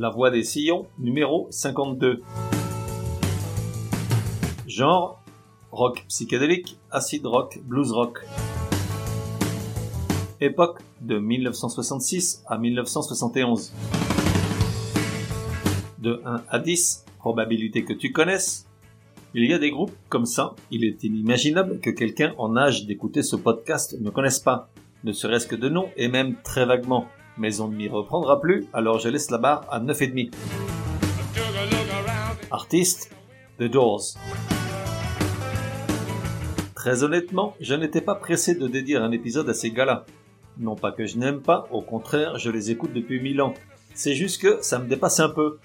La voix des sillons, numéro 52. Genre rock psychédélique, acid rock, blues rock. Époque de 1966 à 1971. De 1 à 10, probabilité que tu connaisses. Il y a des groupes comme ça, il est inimaginable que quelqu'un en âge d'écouter ce podcast ne connaisse pas, ne serait-ce que de nom et même très vaguement mais on ne m'y reprendra plus, alors je laisse la barre à 9,5. Artiste, The Doors. Très honnêtement, je n'étais pas pressé de dédier un épisode à ces gars-là. Non pas que je n'aime pas, au contraire, je les écoute depuis mille ans. C'est juste que ça me dépasse un peu.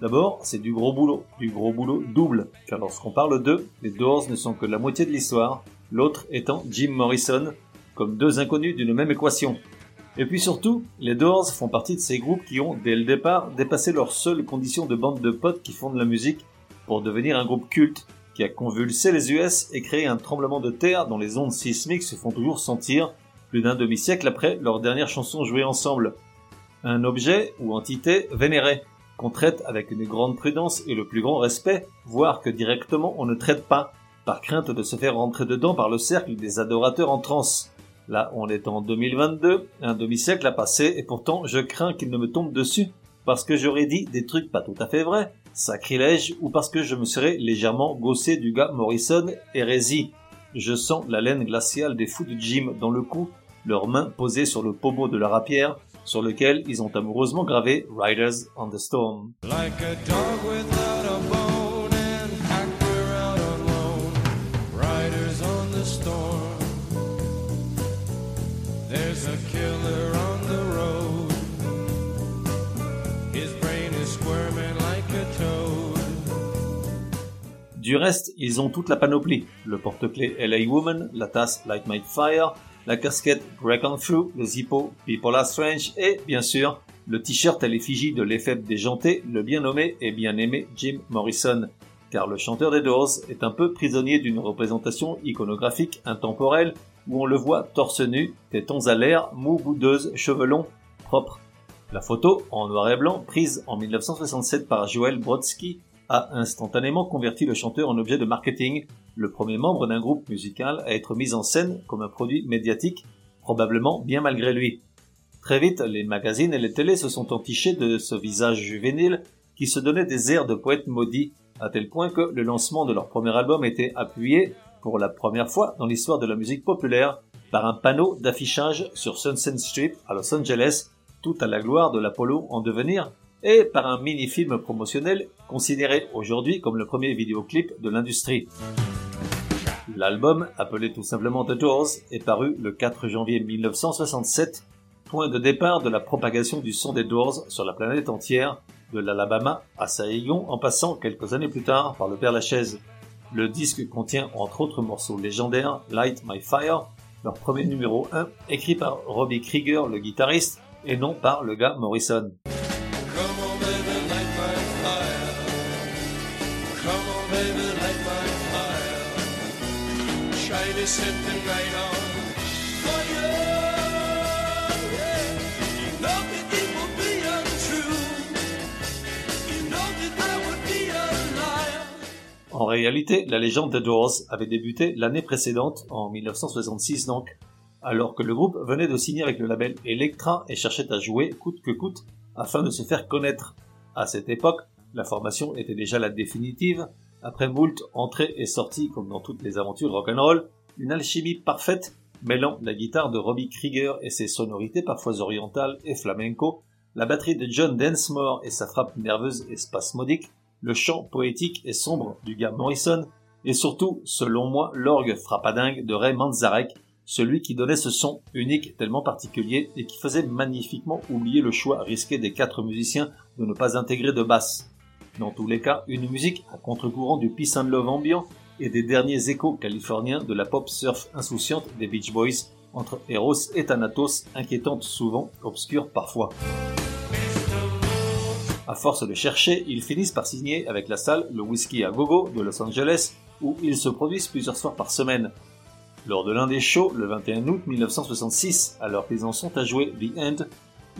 D'abord, c'est du gros boulot, du gros boulot double, car lorsqu'on parle d'eux, les Doors ne sont que la moitié de l'histoire, l'autre étant Jim Morrison, comme deux inconnus d'une même équation. Et puis surtout, les Doors font partie de ces groupes qui ont, dès le départ, dépassé leur seule condition de bande de potes qui font de la musique pour devenir un groupe culte qui a convulsé les US et créé un tremblement de terre dont les ondes sismiques se font toujours sentir plus d'un demi-siècle après leur dernière chanson jouée ensemble. Un objet ou entité vénérée qu'on traite avec une grande prudence et le plus grand respect, voire que directement on ne traite pas, par crainte de se faire rentrer dedans par le cercle des adorateurs en transe. Là, on est en 2022, un demi-siècle a passé, et pourtant, je crains qu'il ne me tombe dessus, parce que j'aurais dit des trucs pas tout à fait vrais, sacrilège, ou parce que je me serais légèrement gossé du gars Morrison, hérésie. Je sens la laine glaciale des fous de Jim dans le cou, leurs mains posées sur le pommeau de la rapière, sur lequel ils ont amoureusement gravé Riders on the Storm. Du reste, ils ont toute la panoplie. Le porte-clés LA Woman, la tasse Light My Fire, la casquette Break on Through, le zippo People Are Strange et, bien sûr, le t-shirt à l'effigie de l'effet déjanté, le bien nommé et bien aimé Jim Morrison. Car le chanteur des Doors est un peu prisonnier d'une représentation iconographique intemporelle où on le voit torse nu, tétons à l'air, mou boudeuse, cheveux longs, propre. La photo, en noir et blanc, prise en 1967 par Joel Brodsky, a instantanément converti le chanteur en objet de marketing, le premier membre d'un groupe musical à être mis en scène comme un produit médiatique, probablement bien malgré lui. Très vite, les magazines et les télés se sont entichés de ce visage juvénile qui se donnait des airs de poète maudit, à tel point que le lancement de leur premier album était appuyé, pour la première fois dans l'histoire de la musique populaire, par un panneau d'affichage sur Sunset Strip à Los Angeles, tout à la gloire de l'Apollo en devenir, et par un mini-film promotionnel considéré aujourd'hui comme le premier vidéoclip de l'industrie. L'album, appelé tout simplement The Doors, est paru le 4 janvier 1967, point de départ de la propagation du son des Doors sur la planète entière, de l'Alabama à Saigon en passant quelques années plus tard par le Père Lachaise. Le disque contient entre autres morceaux légendaires Light My Fire, leur premier numéro 1, écrit par Robbie Krieger, le guitariste, et non par le gars Morrison. En réalité, la légende The Doors avait débuté l'année précédente, en 1966 donc, alors que le groupe venait de signer avec le label Elektra et cherchait à jouer coûte que coûte afin de se faire connaître. À cette époque, la formation était déjà la définitive, après moult entrées et sorties comme dans toutes les aventures rock'n'roll, une alchimie parfaite mêlant la guitare de Robbie Krieger et ses sonorités parfois orientales et flamenco, la batterie de John Densmore et sa frappe nerveuse et spasmodique, le chant poétique et sombre du gars Morrison, et surtout, selon moi, l'orgue frappadingue de Ray Manzarek, celui qui donnait ce son unique tellement particulier et qui faisait magnifiquement oublier le choix risqué des quatre musiciens de ne pas intégrer de basse. Dans tous les cas, une musique à contre-courant du peace and love ambiant et des derniers échos californiens de la pop surf insouciante des Beach Boys entre Eros et Thanatos, inquiétante souvent, obscure parfois. À force de chercher, ils finissent par signer avec la salle le Whisky à Gogo de Los Angeles, où ils se produisent plusieurs soirs par semaine. Lors de l'un des shows, le 21 août 1966, alors qu'ils en sont à jouer The End,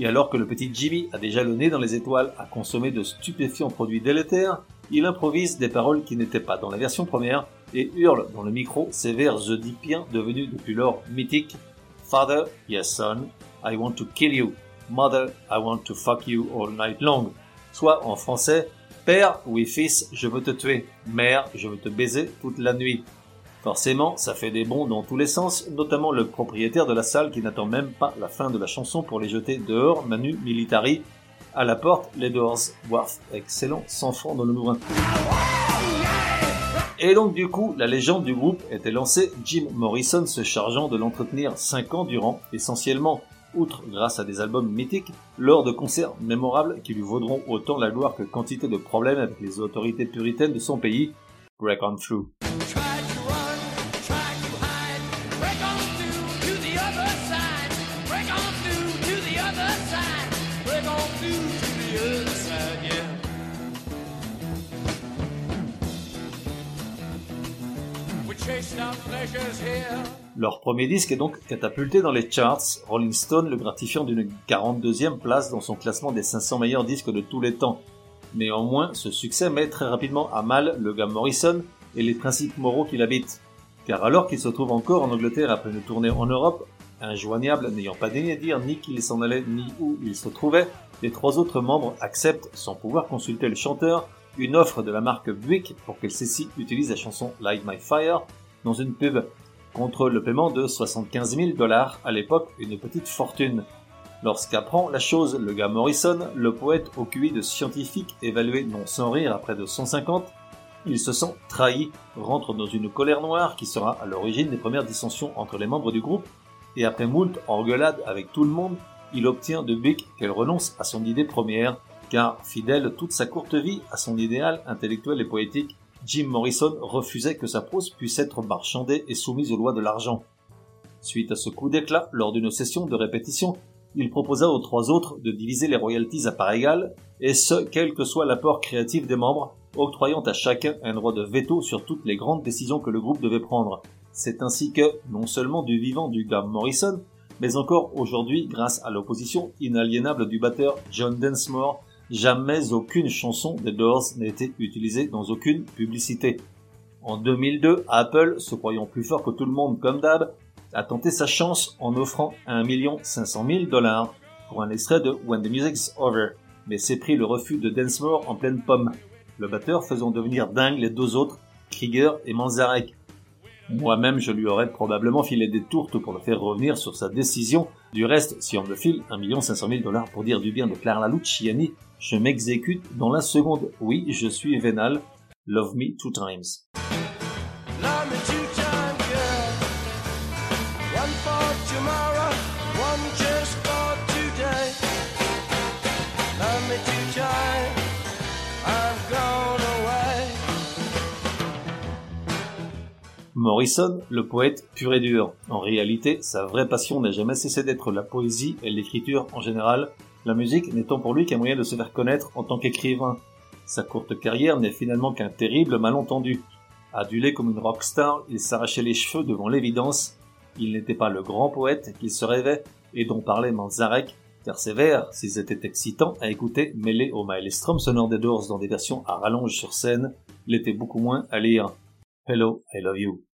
et alors que le petit Jimmy a déjà le nez dans les étoiles à consommer de stupéfiants produits délétères, il improvise des paroles qui n'étaient pas dans la version première et hurle dans le micro ses vers oedipiens devenus depuis lors mythiques Father, yes son, I want to kill you. Mother, I want to fuck you all night long. Soit en français, Père, oui fils, je veux te tuer. Mère, je veux te baiser toute la nuit. Forcément, ça fait des bons dans tous les sens, notamment le propriétaire de la salle qui n'attend même pas la fin de la chanson pour les jeter dehors, Manu Militari. À la porte, les Doors, Worth, excellent, sans fond dans le nourrin. Et donc du coup, la légende du groupe était lancée, Jim Morrison se chargeant de l'entretenir 5 ans durant, essentiellement, outre grâce à des albums mythiques, lors de concerts mémorables qui lui vaudront autant la gloire que quantité de problèmes avec les autorités puritaines de son pays, Break on Through. Leur premier disque est donc catapulté dans les charts, Rolling Stone le gratifiant d'une 42e place dans son classement des 500 meilleurs disques de tous les temps. Néanmoins, ce succès met très rapidement à mal le gars Morrison et les principes moraux qu'il habite. Car alors qu'il se trouve encore en Angleterre après une tournée en Europe, injoignable n'ayant pas daigné dire ni qu'il s'en allait ni où il se trouvait, les trois autres membres acceptent, sans pouvoir consulter le chanteur, une offre de la marque Buick pour que celle-ci utilise la chanson Light My Fire dans une pub contre le paiement de 75 000 dollars, à l'époque une petite fortune. Lorsqu'apprend la chose le gars Morrison, le poète au QI de scientifique évalué non sans rire à près de 150, il se sent trahi, rentre dans une colère noire qui sera à l'origine des premières dissensions entre les membres du groupe, et après moult engueulades avec tout le monde, il obtient de Bick qu'elle renonce à son idée première, car fidèle toute sa courte vie à son idéal intellectuel et poétique, Jim Morrison refusait que sa prose puisse être marchandée et soumise aux lois de l'argent. Suite à ce coup d'éclat, lors d'une session de répétition, il proposa aux trois autres de diviser les royalties à part égale, et ce, quel que soit l'apport créatif des membres, octroyant à chacun un droit de veto sur toutes les grandes décisions que le groupe devait prendre. C'est ainsi que, non seulement du vivant du gars Morrison, mais encore aujourd'hui, grâce à l'opposition inaliénable du batteur John Densmore, jamais aucune chanson des Doors n'a été utilisée dans aucune publicité. En 2002, Apple, se croyant plus fort que tout le monde comme d'hab, a tenté sa chance en offrant 1 500 000 dollars pour un extrait de When the Music's Over, mais c'est pris le refus de Densmore en pleine pomme, le batteur faisant devenir dingue les deux autres, Krieger et Manzarek, moi-même, je lui aurais probablement filé des tourtes pour le faire revenir sur sa décision. Du reste, si on me file 1 500 000 dollars pour dire du bien de Clara Luciani, je m'exécute dans la seconde. Oui, je suis vénal. Love me two times. Morrison, le poète pur et dur. En réalité, sa vraie passion n'a jamais cessé d'être la poésie et l'écriture en général, la musique n'étant pour lui qu'un moyen de se faire connaître en tant qu'écrivain. Sa courte carrière n'est finalement qu'un terrible malentendu. Adulé comme une rockstar, il s'arrachait les cheveux devant l'évidence. Il n'était pas le grand poète qu'il se rêvait et dont parlait Manzarek, car ses vers, s'ils étaient excitants à écouter, mêlés au maelstrom sonore des Doors dans des versions à rallonge sur scène, l'étaient beaucoup moins à lire. Hello, I love you.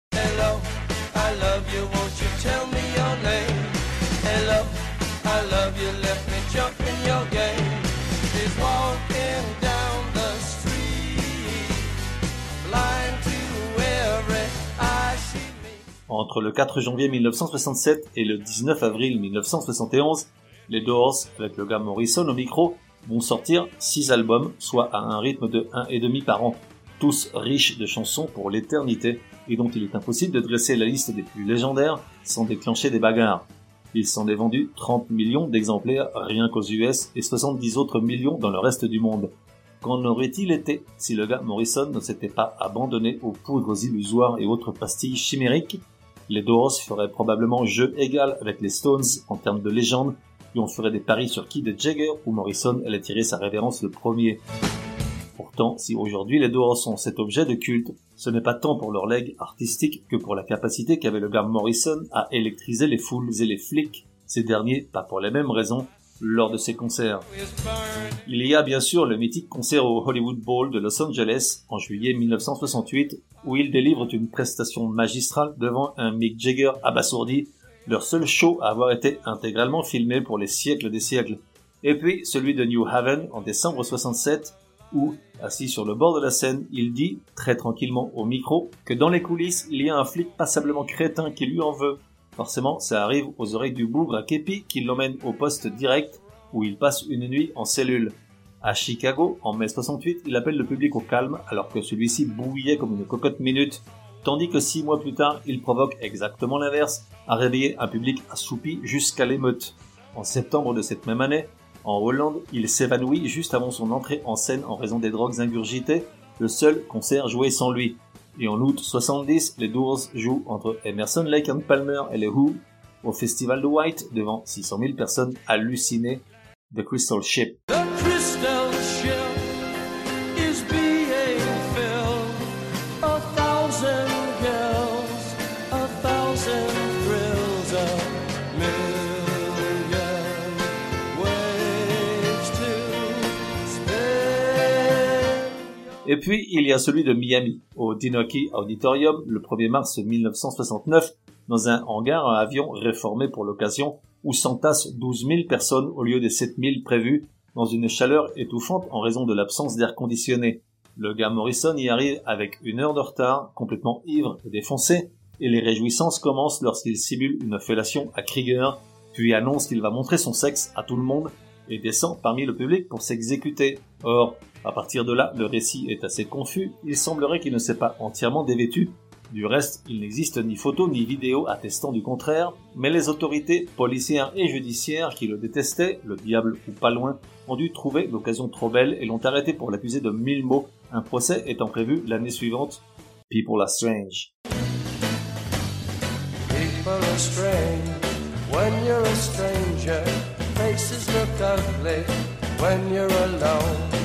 Entre le 4 janvier 1967 et le 19 avril 1971, les Doors, avec le gars Morrison au micro, vont sortir 6 albums, soit à un rythme de 1,5 par an, tous riches de chansons pour l'éternité, et dont il est impossible de dresser la liste des plus légendaires sans déclencher des bagarres. Il s'en est vendu 30 millions d'exemplaires rien qu'aux US et 70 autres millions dans le reste du monde. Qu'en aurait-il été si le gars Morrison ne s'était pas abandonné aux poudres illusoires et autres pastilles chimériques? Les Doors feraient probablement jeu égal avec les Stones en termes de légende, et on ferait des paris sur qui de Jagger ou Morrison allait tirer sa révérence le premier. Pourtant, si aujourd'hui les Doors sont cet objet de culte, ce n'est pas tant pour leur legs artistique que pour la capacité qu'avait le gars Morrison à électriser les foules et les flics, ces derniers pas pour les mêmes raisons, lors de ses concerts. Il y a bien sûr le mythique concert au Hollywood Bowl de Los Angeles en juillet 1968 où ils délivrent une prestation magistrale devant un Mick Jagger abasourdi, leur seul show à avoir été intégralement filmé pour les siècles des siècles. Et puis celui de New Haven en décembre 67 où, assis sur le bord de la scène, il dit, très tranquillement au micro, que dans les coulisses, il y a un flic passablement crétin qui lui en veut. Forcément, ça arrive aux oreilles du bougre à Kepi qui l'emmène au poste direct où il passe une nuit en cellule. À Chicago, en mai 68, il appelle le public au calme alors que celui-ci bouillait comme une cocotte minute, tandis que six mois plus tard, il provoque exactement l'inverse, à réveiller un public assoupi jusqu'à l'émeute. En septembre de cette même année, en Hollande, il s'évanouit juste avant son entrée en scène en raison des drogues ingurgitées, le seul concert joué sans lui. Et en août 70, les Doors jouent entre Emerson, Lake and Palmer et les Who au Festival de White devant 600 000 personnes hallucinées. The Crystal Ship. Et puis, il y a celui de Miami, au Dinoki Auditorium, le 1er mars 1969, dans un hangar à avion réformé pour l'occasion, où s'entassent 12 000 personnes au lieu des 7 000 prévus, dans une chaleur étouffante en raison de l'absence d'air conditionné. Le gars Morrison y arrive avec une heure de retard, complètement ivre et défoncé, et les réjouissances commencent lorsqu'il simule une fellation à Krieger, puis annonce qu'il va montrer son sexe à tout le monde, et descend parmi le public pour s'exécuter. Or, à partir de là, le récit est assez confus, il semblerait qu'il ne s'est pas entièrement dévêtu. Du reste, il n'existe ni photo ni vidéo attestant du contraire, mais les autorités policières et judiciaires qui le détestaient, le diable ou pas loin, ont dû trouver l'occasion trop belle et l'ont arrêté pour l'accuser de mille mots, un procès étant prévu l'année suivante. People are strange. People are strange when you're a stranger. Faces look ugly when you're alone.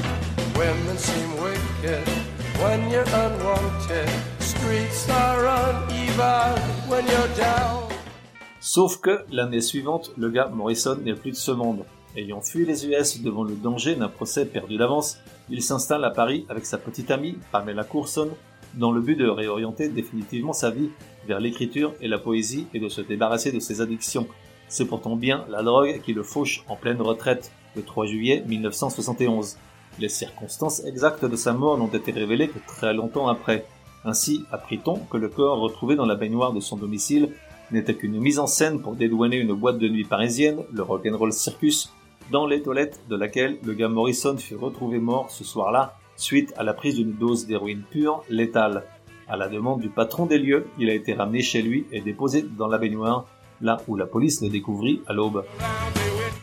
Sauf que l'année suivante, le gars Morrison n'est plus de ce monde. Ayant fui les US devant le danger d'un procès perdu d'avance, il s'installe à Paris avec sa petite amie Pamela Courson dans le but de réorienter définitivement sa vie vers l'écriture et la poésie et de se débarrasser de ses addictions. C'est pourtant bien la drogue qui le fauche en pleine retraite le 3 juillet 1971. Les circonstances exactes de sa mort n'ont été révélées que très longtemps après. Ainsi apprit-on que le corps retrouvé dans la baignoire de son domicile n'était qu'une mise en scène pour dédouaner une boîte de nuit parisienne, le Rock'n'Roll Circus, dans les toilettes de laquelle le gars Morrison fut retrouvé mort ce soir-là, suite à la prise d'une dose d'héroïne pure, létale. À la demande du patron des lieux, il a été ramené chez lui et déposé dans la baignoire, là où la police le découvrit à l'aube.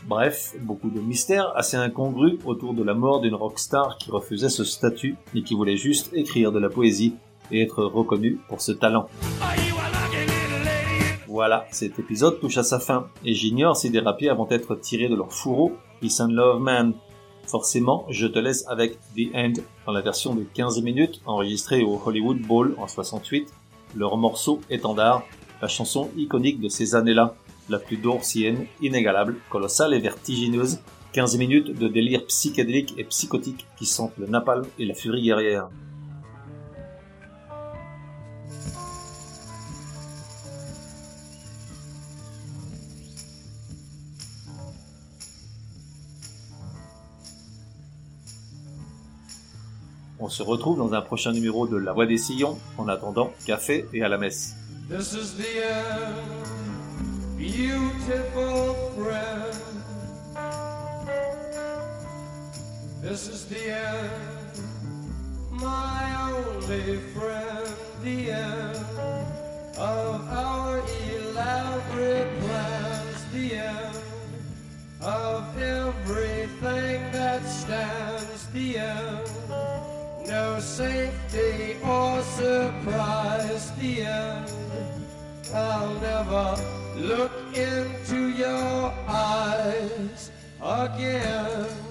Bref, beaucoup de mystères assez incongrus autour de la mort d'une rockstar qui refusait ce statut et qui voulait juste écrire de la poésie et être reconnue pour ce talent. Voilà, cet épisode touche à sa fin, et j'ignore si des rapiers vont être tirés de leur fourreau, Peace and Love Man. Forcément, je te laisse avec The End dans la version de 15 minutes enregistrée au Hollywood Bowl en 68, leur morceau étendard, la chanson iconique de ces années-là, la plus dorsienne, inégalable, colossale et vertigineuse, 15 minutes de délire psychédélique et psychotique qui sentent le napalm et la furie guerrière. On se retrouve dans un prochain numéro de La Voix des Sillons. En attendant, café et à la messe. beautiful friend. This is the end, my only friend, the end of our elaborate plans, the end of everything that stands, the end. No safety or surprise, the end. I'll never look into your eyes again.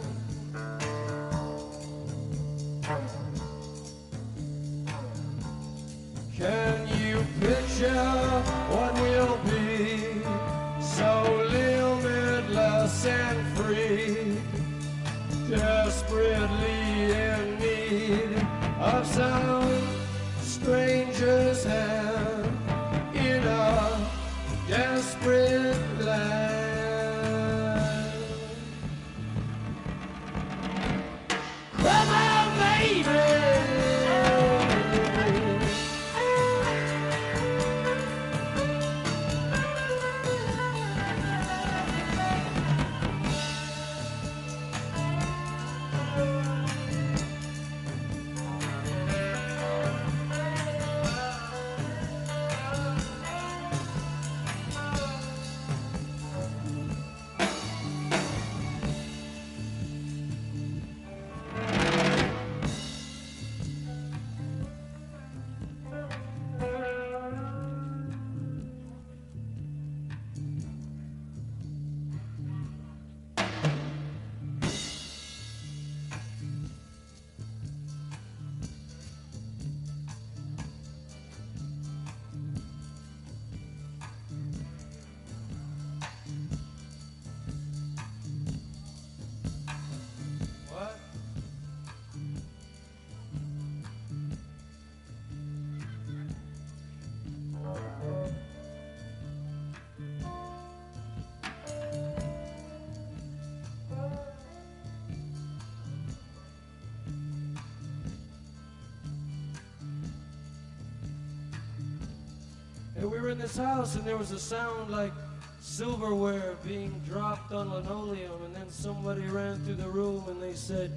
And we were in this house and there was a sound like silverware being dropped on linoleum and then somebody ran through the room and they said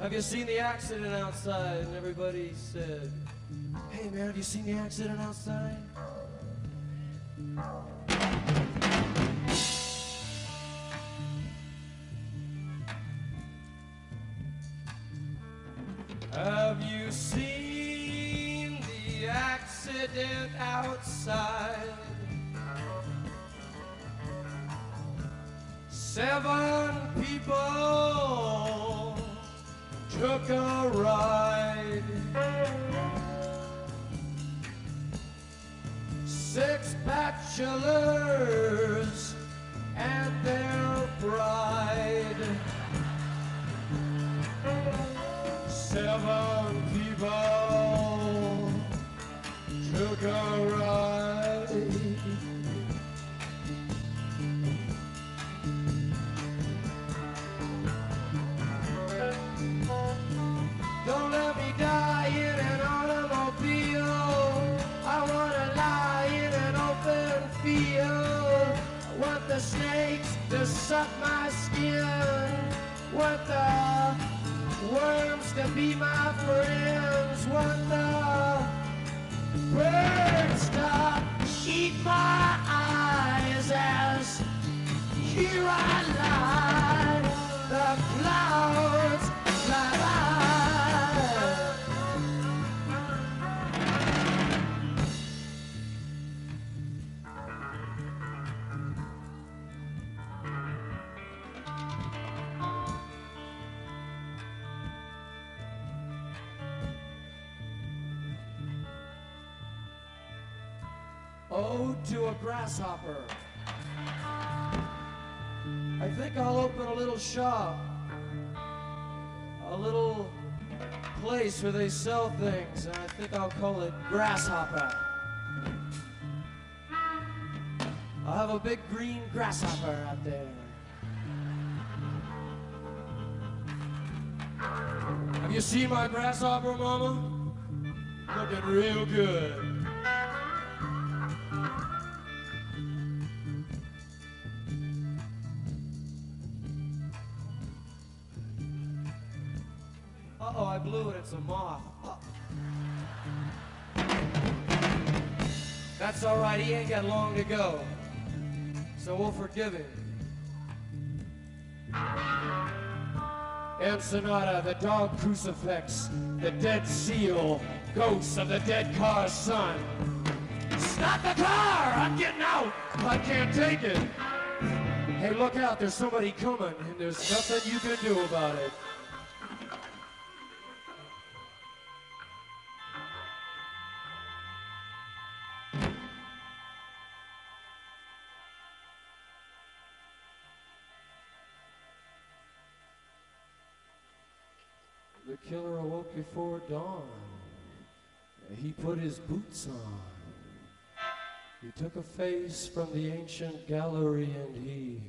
Have you seen the accident outside? And everybody said, Hey man, have you seen the accident outside? bachelor. To be my friends. Want the birds to eat my eyes as here I lie. To a grasshopper. I think I'll open a little shop, a little place where they sell things, and I think I'll call it Grasshopper. I'll have a big green grasshopper out there. Have you seen my grasshopper, Mama? Looking real good. Uh oh, I blew it. It's a moth. That's all right. He ain't got long to go. So we'll forgive him. Ensenada, the dog crucifix, the dead seal, ghosts of the dead car's son. Stop the car! I'm getting out! I can't take it! Hey, look out, there's somebody coming, and there's nothing you can do about it. Killer awoke before dawn. He put his boots on. He took a face from the ancient gallery and he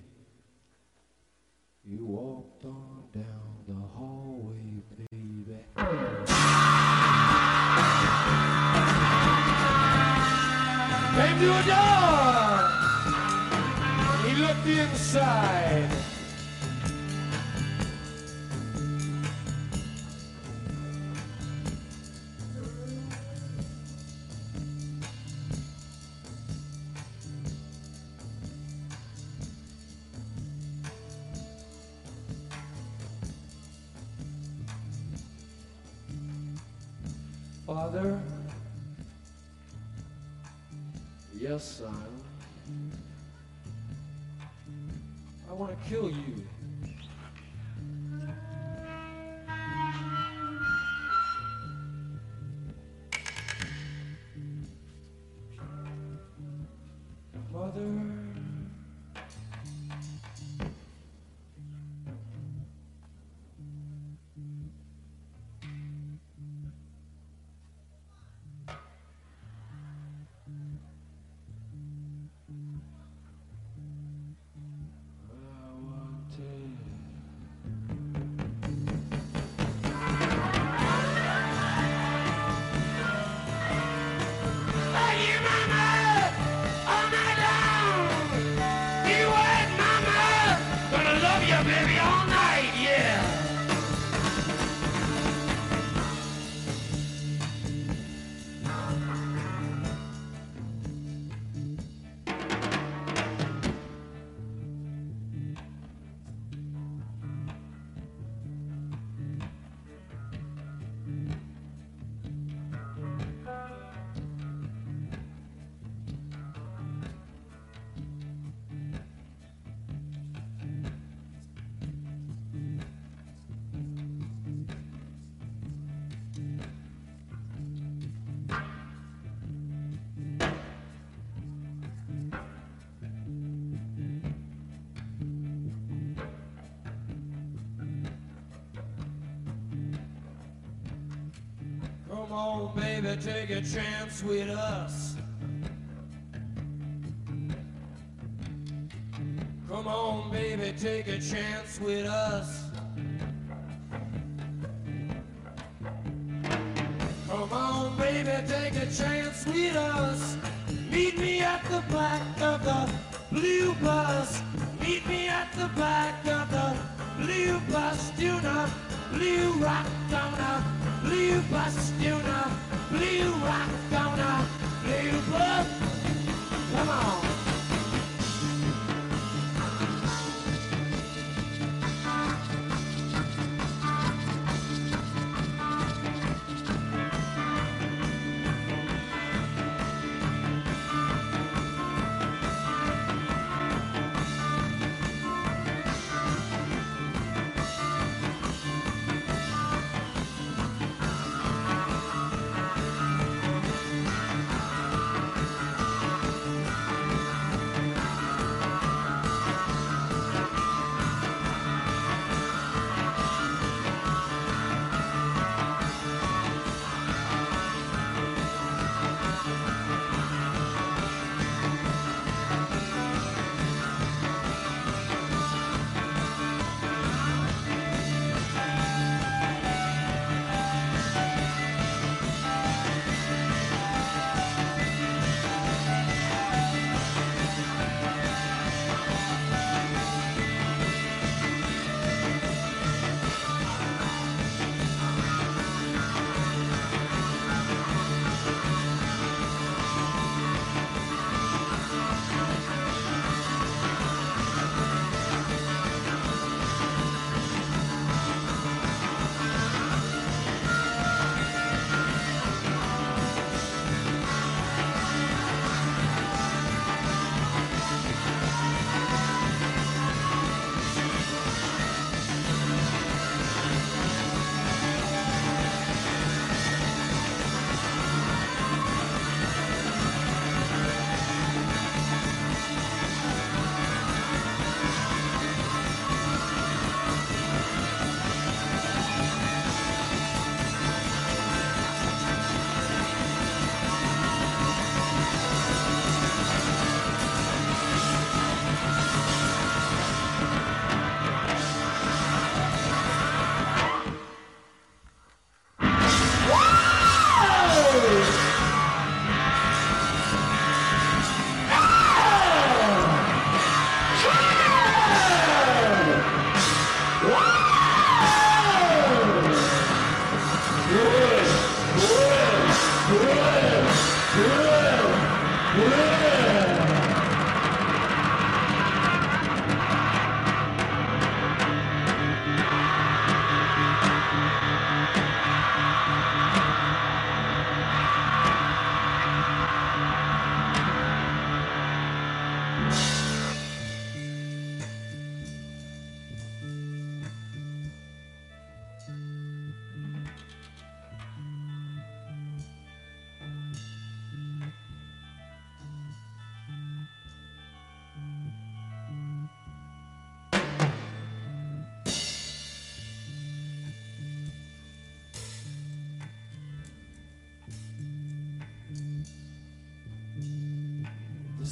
he walked on down the hallway, baby. Came to a door. He looked inside. Want to kill you. On, baby, take a chance with us. Come on, baby, take a chance with us. Come on, baby, take a chance with us. Meet me at the back of the blue bus. Meet me at the back of the blue bus. Do not blue rock on a Blue Bastuna, Blue Rock Downer, Blue Blood. Come on.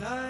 Thy